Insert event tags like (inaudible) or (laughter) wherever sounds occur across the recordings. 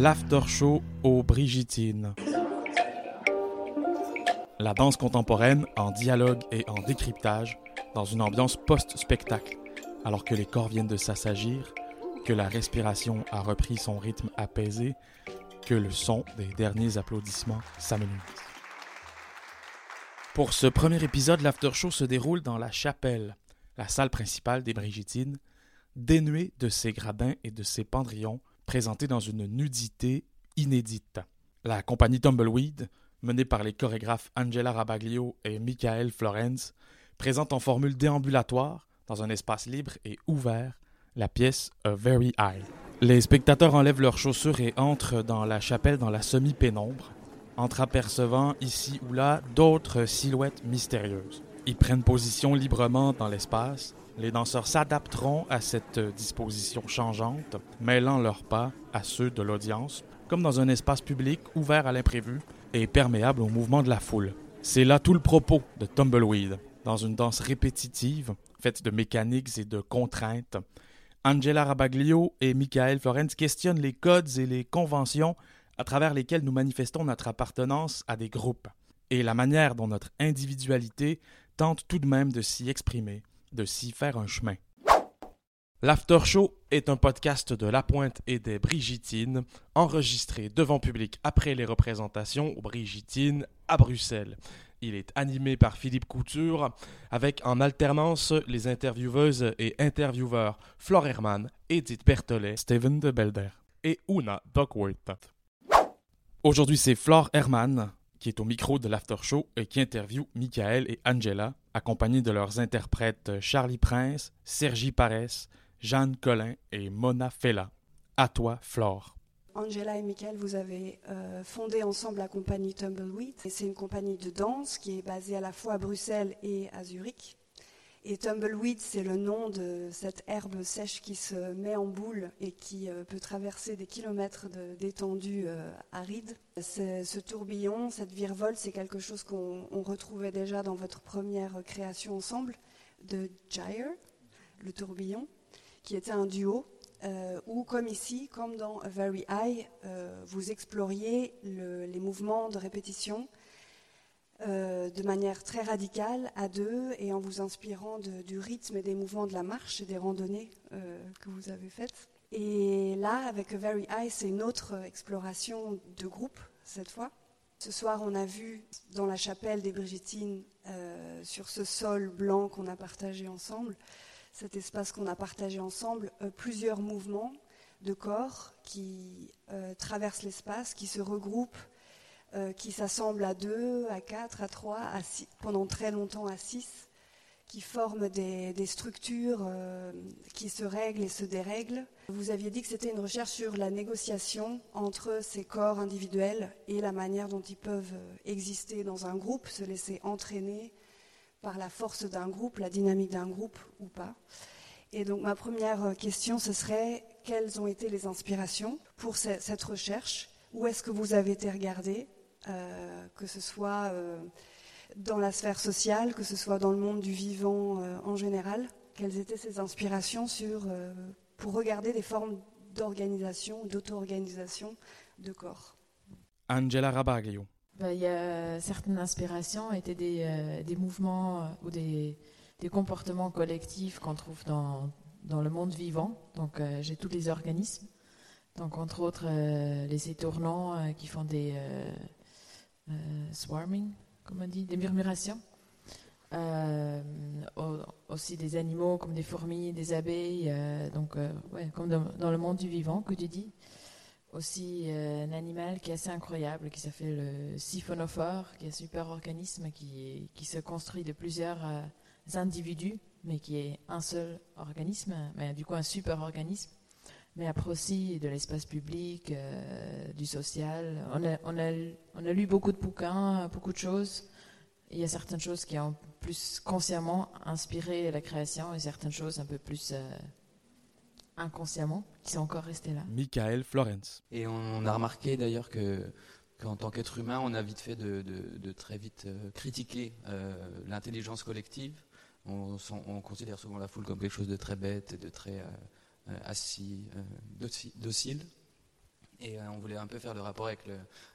l'after show aux Brigitines. La danse contemporaine en dialogue et en décryptage dans une ambiance post-spectacle, alors que les corps viennent de s'assagir, que la respiration a repris son rythme apaisé, que le son des derniers applaudissements s'amenuise. Pour ce premier épisode, l'after show se déroule dans la chapelle, la salle principale des Brigitines, dénuée de ses gradins et de ses pendrillons, présentée dans une nudité inédite. La compagnie Tumbleweed, menée par les chorégraphes Angela Rabaglio et Michael Florence, présente en formule déambulatoire, dans un espace libre et ouvert, la pièce A Very High. Les spectateurs enlèvent leurs chaussures et entrent dans la chapelle dans la semi-pénombre, entreapercevant ici ou là d'autres silhouettes mystérieuses. Ils prennent position librement dans l'espace. Les danseurs s'adapteront à cette disposition changeante, mêlant leurs pas à ceux de l'audience, comme dans un espace public ouvert à l'imprévu et perméable au mouvement de la foule. C'est là tout le propos de Tumbleweed. Dans une danse répétitive, faite de mécaniques et de contraintes, Angela Rabaglio et Michael Florence questionnent les codes et les conventions à travers lesquels nous manifestons notre appartenance à des groupes, et la manière dont notre individualité tente tout de même de s'y exprimer, de s'y faire un chemin. L'After Show est un podcast de La Pointe et des Brigitines, enregistré devant public après les représentations aux Brigitines à Bruxelles. Il est animé par Philippe Couture, avec en alternance les intervieweuses et intervieweurs Flore Herman, Edith Berthollet, Steven de Belder et Una Duckworth. Aujourd'hui, c'est Flore Herman qui est au micro de l'After Show et qui interviewe Michael et Angela, accompagnés de leurs interprètes Charlie Prince, Sergi Paresse, Jeanne Collin et Mona Fella. À toi, Flore. Angela et Michael, vous avez euh, fondé ensemble la compagnie Tumbleweed. C'est une compagnie de danse qui est basée à la fois à Bruxelles et à Zurich. Et Tumbleweed, c'est le nom de cette herbe sèche qui se met en boule et qui euh, peut traverser des kilomètres d'étendue euh, aride. Ce tourbillon, cette virevole, c'est quelque chose qu'on retrouvait déjà dans votre première création ensemble de Gyre, le tourbillon qui était un duo, euh, où, comme ici, comme dans A Very High, vous exploriez les mouvements de répétition euh, de manière très radicale, à deux, et en vous inspirant du rythme et des mouvements de la marche et des randonnées que vous avez faites. Et là, avec A Very High, c'est une autre exploration de groupe, cette fois. Ce soir, on a vu dans la chapelle des Brigitines, sur ce sol blanc qu'on a partagé ensemble, cet espace qu'on a partagé ensemble, euh, plusieurs mouvements de corps qui euh, traversent l'espace, qui se regroupent, euh, qui s'assemblent à deux, à quatre, à trois, pendant très longtemps à six, qui forment des, structures qui se règlent et se dérèglent. Vous aviez dit que c'était une recherche sur la négociation entre ces corps individuels et la manière dont ils peuvent exister dans un groupe, se laisser entraîner, par la force d'un groupe, la dynamique d'un groupe ou pas. Et donc ma première question, ce serait quelles ont été les inspirations pour cette recherche? Où est-ce que vous avez été regardé? euh, Que ce soit euh, dans la sphère sociale, que ce soit dans le monde du vivant euh, en général Quelles étaient ces inspirations sur, pour regarder des formes d'organisation, d'auto-organisation de corps Angela Rabaglio. Il y a certaines inspirations étaient des, euh, des mouvements euh, ou des, des, comportements collectifs qu'on trouve dans, dans, le monde vivant. Donc euh, j'ai tous les organismes. Donc entre autres les étournants qui font des swarming, comme on dit, des murmurations. aussi des animaux comme des fourmis, des abeilles, donc ouais, comme dans, le monde du vivant que tu dis aussi euh, un animal qui est assez incroyable, qui s'appelle le siphonophore, qui est un super organisme qui, se construit de plusieurs euh, individus, mais qui est un seul organisme, mais du coup un super organisme. Mais après aussi de l'espace public, euh, du social. On a, on, a, on a lu beaucoup de bouquins, beaucoup de choses. il y a certaines choses qui ont plus consciemment inspiré la création et certaines choses un peu plus inconsciemment, qui sont encore restés là. Michael Florence. Et on a remarqué d'ailleurs que qu'en tant qu'être humain, on a vite fait de, très vite euh, critiquer euh, l'intelligence collective. On, considère souvent la foule comme quelque chose de très bête et de très euh, assis, docile. Et on voulait un peu faire le rapport avec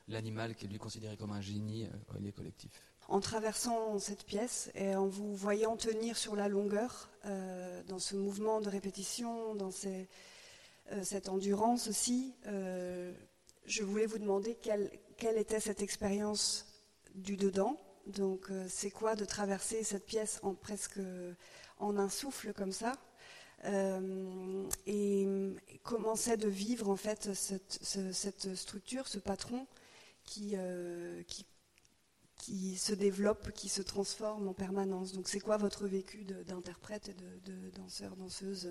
l'animal qui est lui considéré comme un génie est collectif. En traversant cette pièce et en vous voyant tenir sur la longueur, dans ce mouvement de répétition, dans cette endurance aussi, je voulais vous demander quelle, quelle était cette expérience du dedans. Donc, c'est quoi de traverser cette pièce en presque en un souffle comme ça? Euh, et, commençait de vivre en fait cette, structure, ce patron qui, euh, qui, qui, se développe, qui se transforme en permanence. Donc c'est quoi votre vécu d'interprète et de, danseur, danseuse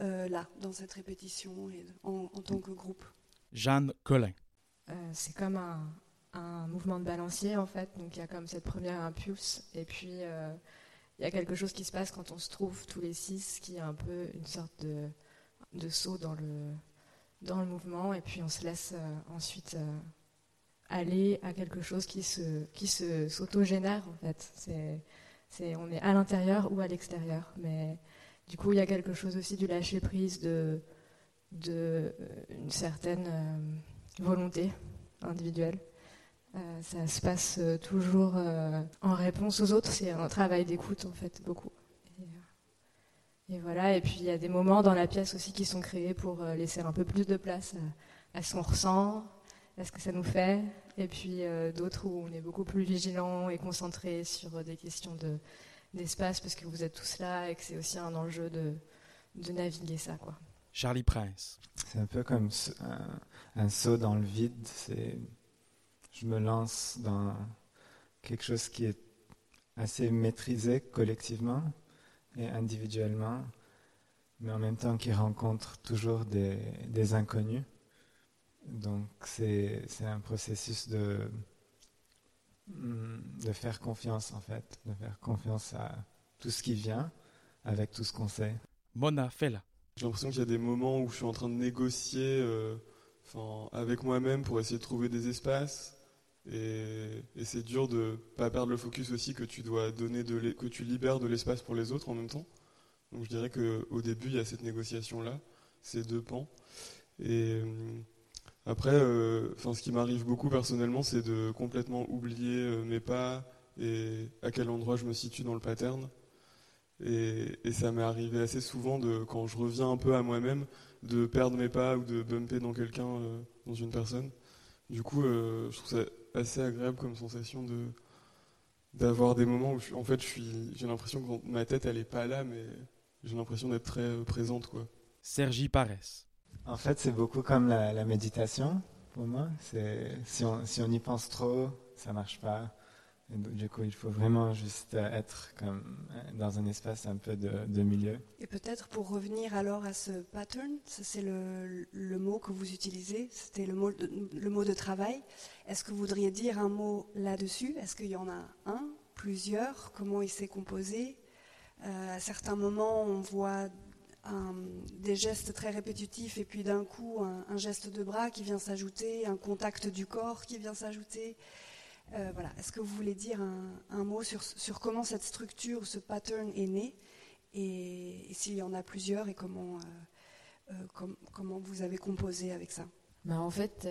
euh, là, dans cette répétition et en, tant que groupe? Jeanne Collin. c'est comme un, un, mouvement de balancier en fait, donc il y a comme cette première impulse et puis il y a quelque chose qui se passe quand on se trouve tous les six, qui est un peu une sorte de, de saut dans le, dans le mouvement, et puis on se laisse euh, ensuite euh, aller à quelque chose qui se, qui se s'autogénère en fait. C'est, c'est, on est à l'intérieur ou à l'extérieur, mais du coup il y a quelque chose aussi du lâcher prise, de, de euh, une certaine volonté individuelle. Euh, ça se passe euh, toujours euh, en réponse aux autres. C'est un travail d'écoute, en fait, beaucoup. Et, voilà. Et puis, il y a des moments dans la pièce aussi qui sont créés pour laisser un peu plus de place à, ce qu'on ressent, à ce que ça nous fait. Et puis, d'autres où on est beaucoup plus vigilant et concentré sur des questions de, d'espace parce que vous êtes tous là et que c'est aussi un enjeu de, de naviguer ça, quoi. Charlie Prince. C'est un peu comme un, un saut dans le vide. C'est je me lance dans quelque chose qui est assez maîtrisé collectivement et individuellement, mais en même temps qui rencontre toujours des, inconnus. Donc c'est un processus de, de faire confiance en fait, de faire confiance à tout ce qui vient avec tout ce qu'on sait. Mona Fella. J'ai l'impression qu'il y a des moments où je suis en train de négocier euh, avec moi-même pour essayer de trouver des espaces, et, c'est dur de pas perdre le focus aussi que tu dois donner que tu libères de l'espace pour les autres en même temps. Donc je dirais qu'au début il y a cette négociation là, ces deux pans. Et euh, après, euh, ce qui m'arrive beaucoup personnellement, c'est de complètement oublier euh, mes pas et à quel endroit je me situe dans le pattern. Et, et ça m'est arrivé assez souvent de quand je reviens un peu à moi-même de perdre mes pas ou de bumper dans quelqu'un, dans une personne. Du coup, je trouve ça assez agréable comme sensation de d'avoir des moments où en fait je suis j'ai l'impression que ma tête elle est pas là mais j'ai l'impression d'être très euh, présente quoi. Sergi Paresse. En fait c'est beaucoup comme la, méditation pour moi. C'est si on, si on y pense trop ça marche pas du coup, il faut vraiment juste être comme dans un espace un peu de, milieu. Et peut-être pour revenir alors à ce pattern, c'est le, le, mot que vous utilisez, c'était le mot, de, le mot de travail. Est-ce que vous voudriez dire un mot là-dessus? Est-ce qu'il y en a un, plusieurs? Comment il s'est composé? Euh, À certains moments, on voit des gestes très répétitifs et puis d'un coup, un, geste de bras qui vient s'ajouter, un contact du corps qui vient s'ajouter. Euh, voilà. Est-ce que vous voulez dire un, mot sur, sur, comment cette structure, ce pattern est né et, s'il y en a plusieurs et comment, euh, euh, comment vous avez composé avec ça? Bah en fait,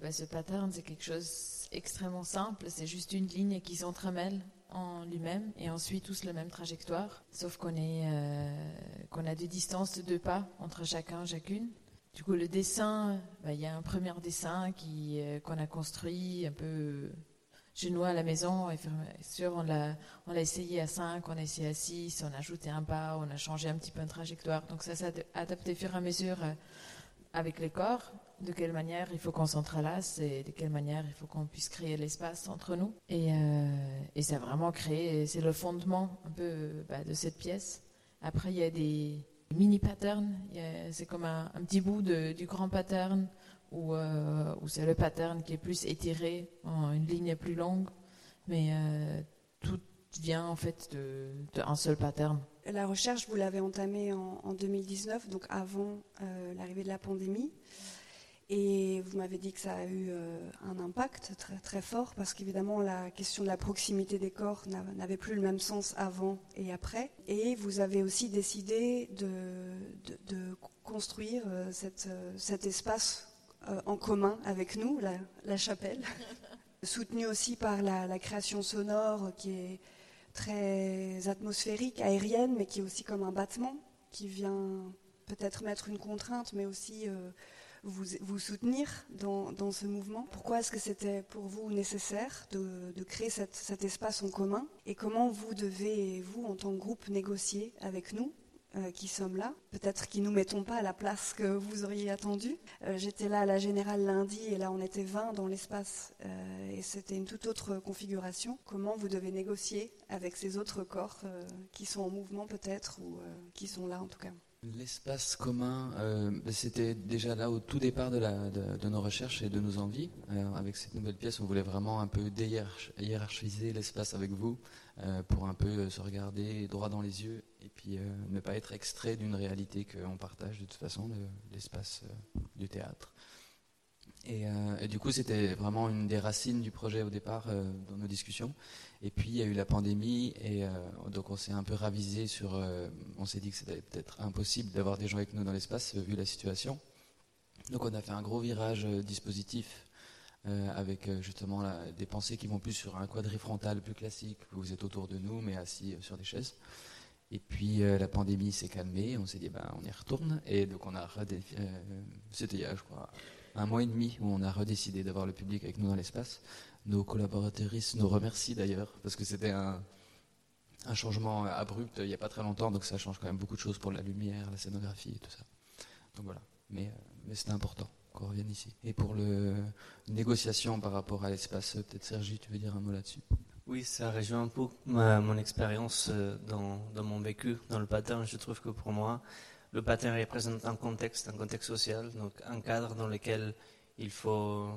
bah, ce pattern, c'est quelque chose extrêmement simple. C'est juste une ligne qui s'entremêle en lui-même et on suit tous la même trajectoire, sauf qu'on a des distances de deux pas entre chacun, chacune. Du coup, le dessin, bah, il y a un premier dessin qu'on a construit un peu genoux à la maison. Et sûr, on l'a, on l'a essayé à 5, on a essayé à 6, on a ajouté un pas, on a changé un petit peu de trajectoire. Donc ça s'est adapté au fur et à mesure euh, avec les corps. De quelle manière il faut qu'on s'entrelace et de quelle manière il faut qu'on puisse créer l'espace entre nous. Et, euh, ça a vraiment créé, c'est le fondement un peu bah, de cette pièce. Après, il y a des mini patterns. C'est comme un, petit bout du grand pattern euh, où, c'est le pattern qui est plus étiré, une ligne plus longue, mais euh, tout vient en fait d'un seul pattern. La recherche, vous l'avez entamée en, 2019, donc avant euh, l'arrivée de la pandémie. Et vous m'avez dit que ça a eu un impact très, fort parce qu'évidemment la question de la proximité des corps n'avait plus le même sens avant et après. Et vous avez aussi décidé de, construire cet espace en commun avec nous, la, chapelle, (laughs) soutenue aussi par la, création sonore qui est très atmosphérique, aérienne, mais qui est aussi comme un battement, qui vient peut-être mettre une contrainte, mais aussi vous, soutenir dans, ce mouvement. Pourquoi est-ce que c'était pour vous nécessaire de, créer cet espace en commun? Et comment vous devez, vous, en tant que groupe, négocier avec nous euh, qui sommes là. Peut-être ne nous mettons pas à la place que vous auriez attendu. Euh, j'étais là à la Générale lundi et là on était 20 dans l'espace euh, et c'était une toute autre configuration. Comment vous devez négocier avec ces autres corps qui sont en mouvement peut-être ou qui sont là en tout cas? L'espace commun, ben, c'était déjà là au tout départ de, de, nos recherches et de nos envies. avec cette nouvelle pièce, on voulait vraiment un peu déhiérarchiser l'espace avec vous, euh, pour un peu euh, se regarder droit dans les yeux et puis euh, ne pas être extrait d'une réalité qu'on partage de toute façon, l'espace du théâtre. Et, du coup, c'était vraiment une des racines du projet au départ dans nos discussions. Et puis, il y a eu la pandémie, et donc on s'est un peu ravisé sur. on s'est dit que c'était peut-être impossible d'avoir des gens avec nous dans l'espace vu la situation. Donc, on a fait un gros virage dispositif euh, avec euh, justement des pensées qui vont plus sur un quadrifrontal plus classique, vous êtes autour de nous mais assis euh, sur des chaises. Et puis la pandémie s'est calmée, on s'est dit ben, on y retourne, et donc on a c'était il je crois un mois et demi où on a redécidé d'avoir le public avec nous dans l'espace. Nos collaboratrices nous remercient d'ailleurs parce que c'était un, changement abrupt il n'y a pas très longtemps, donc ça change quand même beaucoup de choses pour la lumière, la scénographie et tout ça. Donc voilà, mais, mais c'était important qu'on revienne ici. Et pour le négociation par rapport à l'espace, peut-être Sergi, tu veux dire un mot là-dessus? Oui, ça rejoint un peu mon expérience euh, dans, dans, mon vécu, dans le patin. Je trouve que pour moi, le patin représente un contexte, un contexte social, donc un cadre dans lequel il faut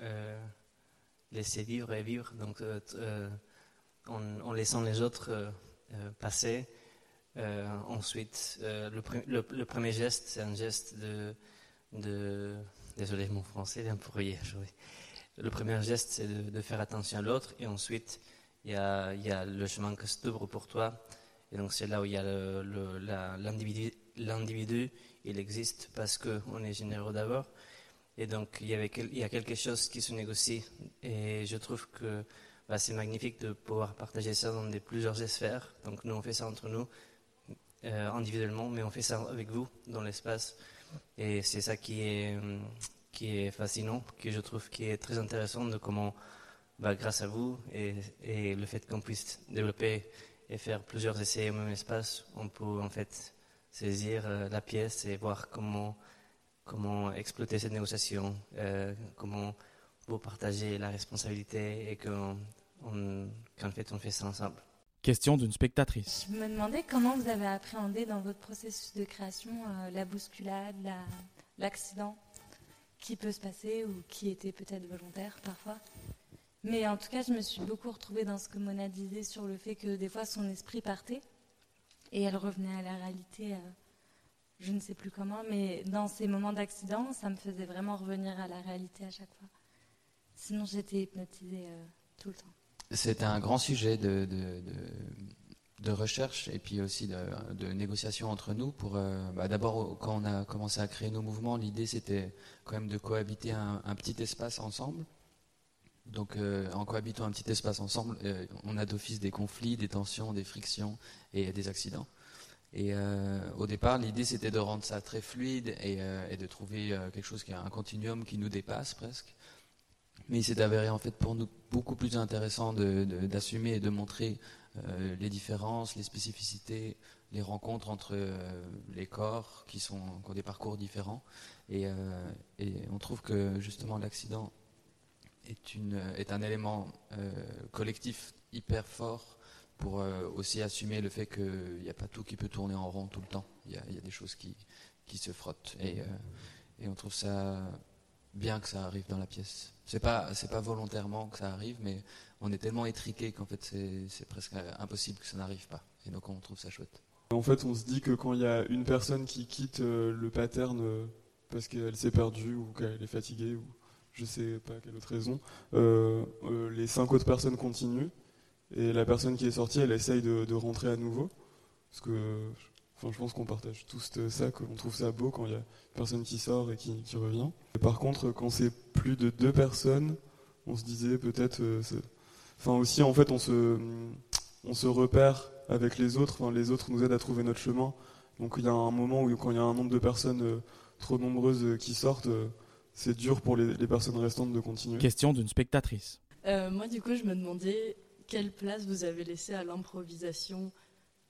euh, laisser vivre et vivre, donc euh, en, laissant les autres passer. ensuite, le, premier geste, c'est un geste de. Désolé, mon français est un peu Le premier geste, c'est de, faire attention à l'autre. Et ensuite, il y a, y a, le chemin que s'ouvre pour toi. Et donc, c'est là où il y a l'individu. L'individu, il existe parce qu'on est généreux d'abord. Et donc, il y, a quelque chose qui se négocie. Et je trouve que bah, c'est magnifique de pouvoir partager ça dans des, plusieurs sphères. Donc, nous, on fait ça entre nous, euh, individuellement, mais on fait ça avec vous, dans l'espace. Et c'est ça qui est, qui est fascinant, que je trouve qui est très intéressant de comment, bah, grâce à vous et le fait qu'on puisse développer et faire plusieurs essais au même espace, on peut en fait saisir euh, la pièce et voir comment, comment exploiter cette négociation, euh, comment vous partager la responsabilité et qu'en fait on fait ça ensemble. Question d'une spectatrice. Je me demandais comment vous avez appréhendé dans votre processus de création euh, la bousculade, l'accident qui peut se passer ou qui était peut-être volontaire parfois. Mais en tout cas, je me suis beaucoup retrouvée dans ce que Mona disait sur le fait que des fois son esprit partait et elle revenait à la réalité, euh, je ne sais plus comment, mais dans ces moments d'accident, ça me faisait vraiment revenir à la réalité à chaque fois. Sinon, j'étais hypnotisée euh, tout le temps. C'était un grand sujet de, recherche et puis aussi de, négociation entre nous. Pour euh, bah, d'abord, quand on a commencé à créer nos mouvements, l'idée c'était quand même de cohabiter un, petit espace ensemble. Donc, euh, en cohabitant un petit espace ensemble, euh, on a d'office des conflits, des tensions, des frictions et des accidents. Et au départ, l'idée c'était de rendre ça très fluide et, et de trouver quelque chose qui a un continuum qui nous dépasse presque. Mais il s'est avéré en fait pour nous beaucoup plus intéressant d'assumer et de montrer euh, les différences, les spécificités, les rencontres entre euh, les corps qui, sont, ont des parcours différents. Euh, et, on trouve que justement l'accident est, un élément collectif hyper fort pour aussi assumer le fait qu'il n'y a pas tout qui peut tourner en rond tout le temps. Il y a, des choses qui, qui se frottent. Et, et on trouve ça bien que ça arrive dans la pièce. C'est pas pas volontairement que ça arrive, mais on est tellement étriqué qu'en fait c'est presque impossible que ça n'arrive pas. Et donc on trouve ça chouette. En fait, on se dit que quand il y a une personne qui quitte euh, le pattern euh, parce qu'elle s'est perdue ou qu'elle est fatiguée je sais pas quelle autre raison, euh, les cinq autres personnes continuent et la personne qui est sortie, elle essaye de, rentrer à nouveau parce que Enfin, je pense qu'on partage tous ça, qu'on trouve ça beau quand il y a une personne qui sort et qui, qui revient. Par contre, quand c'est plus de deux personnes, on se disait peut-être. euh, enfin, aussi, en fait, on se, repère avec les autres. Enfin, les autres nous aident à trouver notre chemin. Donc, il y a un moment où, quand il y a un nombre de personnes euh, trop nombreuses euh, qui sortent, euh, c'est dur pour les, les personnes restantes de continuer. Question d'une spectatrice. Euh, moi, du coup, je me demandais quelle place vous avez laissée à l'improvisation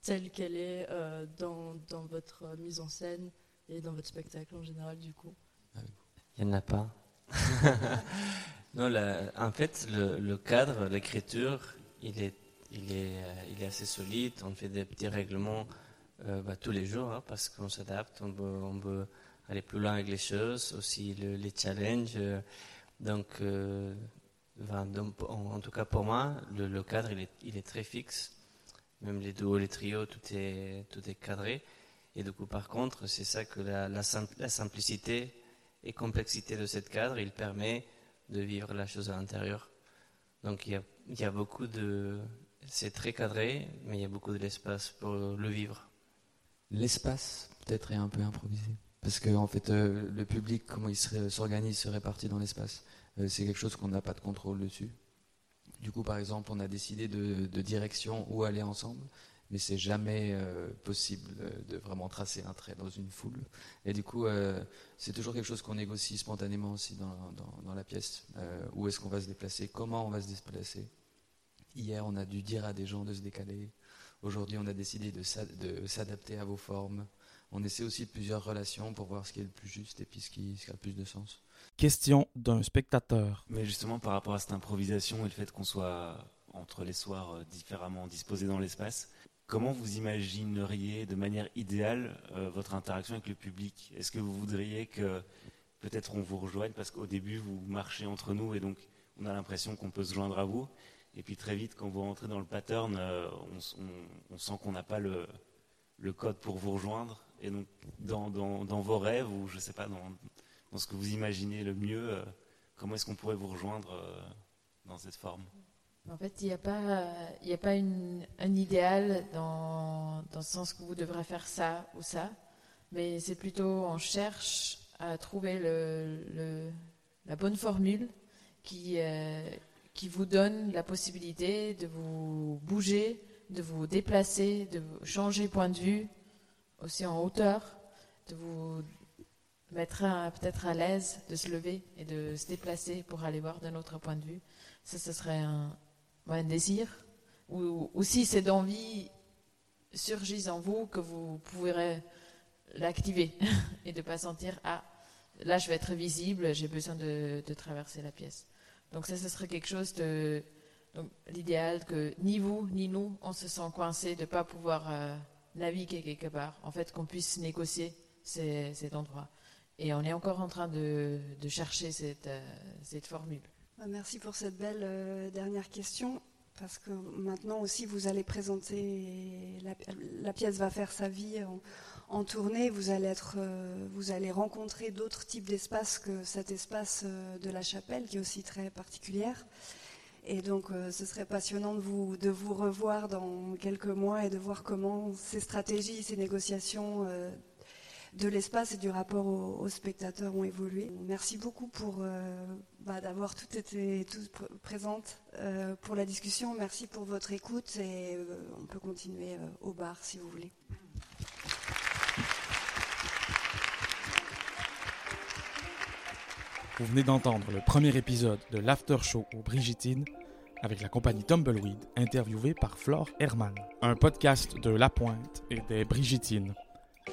telle qu'elle est euh, dans, dans votre mise en scène et dans votre spectacle en général, du coup. Il n'y en a pas. (laughs) non, la- en fait, le, le cadre, l'écriture, il est, il, est, euh, il est assez solide. On fait des petits règlements euh, bah, tous les jours hein, parce qu'on s'adapte, on veut, on veut aller plus loin avec les choses, aussi le- les challenges. donc, euh, en, tout cas pour moi, le, cadre, il est, très fixe. Même les duos, les trios, tout est, tout est cadré. Et du coup, par contre, c'est ça que la, la simplicité et complexité de cette cadre, il permet de vivre la chose à l'intérieur. Donc il y a, il y a beaucoup de... C'est très cadré, mais il y a beaucoup de l'espace pour le vivre. L'espace, peut-être, est un peu improvisé. Parce que, en fait, euh, le public, comment il se- s'organise, se répartit dans l'espace, euh, c'est quelque chose qu'on n'a pas de contrôle dessus. Du coup, par exemple, on a décidé de, direction où aller ensemble, mais c'est jamais euh, possible euh, de vraiment tracer un trait dans une foule. Et du coup, euh, c'est toujours quelque chose qu'on négocie spontanément aussi dans, la pièce. Euh, où est-ce qu'on va se déplacer? Comment on va se déplacer? Hier, on a dû dire à des gens de se décaler. Aujourd'hui, on a décidé de s'adapter à vos formes. On essaie aussi de plusieurs relations pour voir ce qui est le plus juste et puis ce qui, ce qui a le plus de sens. Question d'un spectateur. Mais justement, par rapport à cette improvisation et le fait qu'on soit entre les soirs euh, différemment disposés dans l'espace, comment vous imagineriez de manière idéale euh, votre interaction avec le public? Est-ce que vous voudriez que peut-être on vous rejoigne? Parce qu'au début vous marchez entre nous et donc on a l'impression qu'on peut se joindre à vous et puis très vite quand vous rentrez dans le pattern, euh, on, s- on- on sent qu'on n'a pas le, le code pour vous rejoindre et donc dans, vos rêves ou je sais pas dans, ce que vous imaginez le mieux, euh, comment est-ce qu'on pourrait vous rejoindre euh, dans cette forme? En fait, il n'y a pas, y a pas un idéal dans, le sens que vous devrez faire ça ou ça, mais c'est plutôt on cherche à trouver la bonne formule qui, euh, qui vous donne la possibilité de vous bouger, de vous déplacer, de changer point de vue, aussi en hauteur, de vous mettre peut-être à l'aise de se lever et de se déplacer pour aller voir d'un autre point de vue. Ça, ce serait un, un désir. Ou, ou si cette envie surgit en vous, que vous pourrez l'activer (laughs) et de pas sentir Ah, là, je vais être visible, j'ai besoin de, de traverser la pièce. Donc, ça, ce serait quelque chose de. L'idéal que ni vous ni nous, on se sent coincé de ne pas pouvoir euh, naviguer quelque part. En fait, qu'on puisse négocier cet endroit. Et on est encore en train de, chercher cette, euh, formule. Bah, Merci pour cette belle euh, dernière question. Parce que maintenant aussi, vous allez présenter, la, la pièce va faire sa vie en, tournée. Vous allez, être, euh, vous allez rencontrer d'autres types d'espaces que cet espace de la chapelle, qui est aussi très particulière. Et donc, euh, ce serait passionnant de vous, revoir dans quelques mois et de voir comment ces stratégies, ces négociations euh, de l'espace et du rapport aux, spectateurs ont évolué. Merci beaucoup pour euh, bah, d'avoir tout été toutes pr- présentes pour la discussion. Merci pour votre écoute et on peut continuer au bar si vous voulez. Vous venez d'entendre le premier épisode de l'After Show aux Brigitines avec la compagnie Tumbleweed, interviewée par Flore Herman. Un podcast de La Pointe et des Brigitines.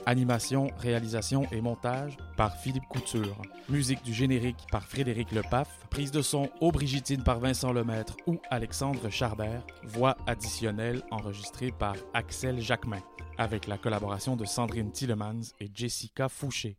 Animation, réalisation et montage par Philippe Couture. Musique du générique par Frédéric Lepaf. Prise de son aux Brigitines par Vincent Lemaître ou Alexandre Charbert. Voix additionnelle enregistrée par Axel Jacquemin. Avec la collaboration de Sandrine Tillemans et Jessica Fouché.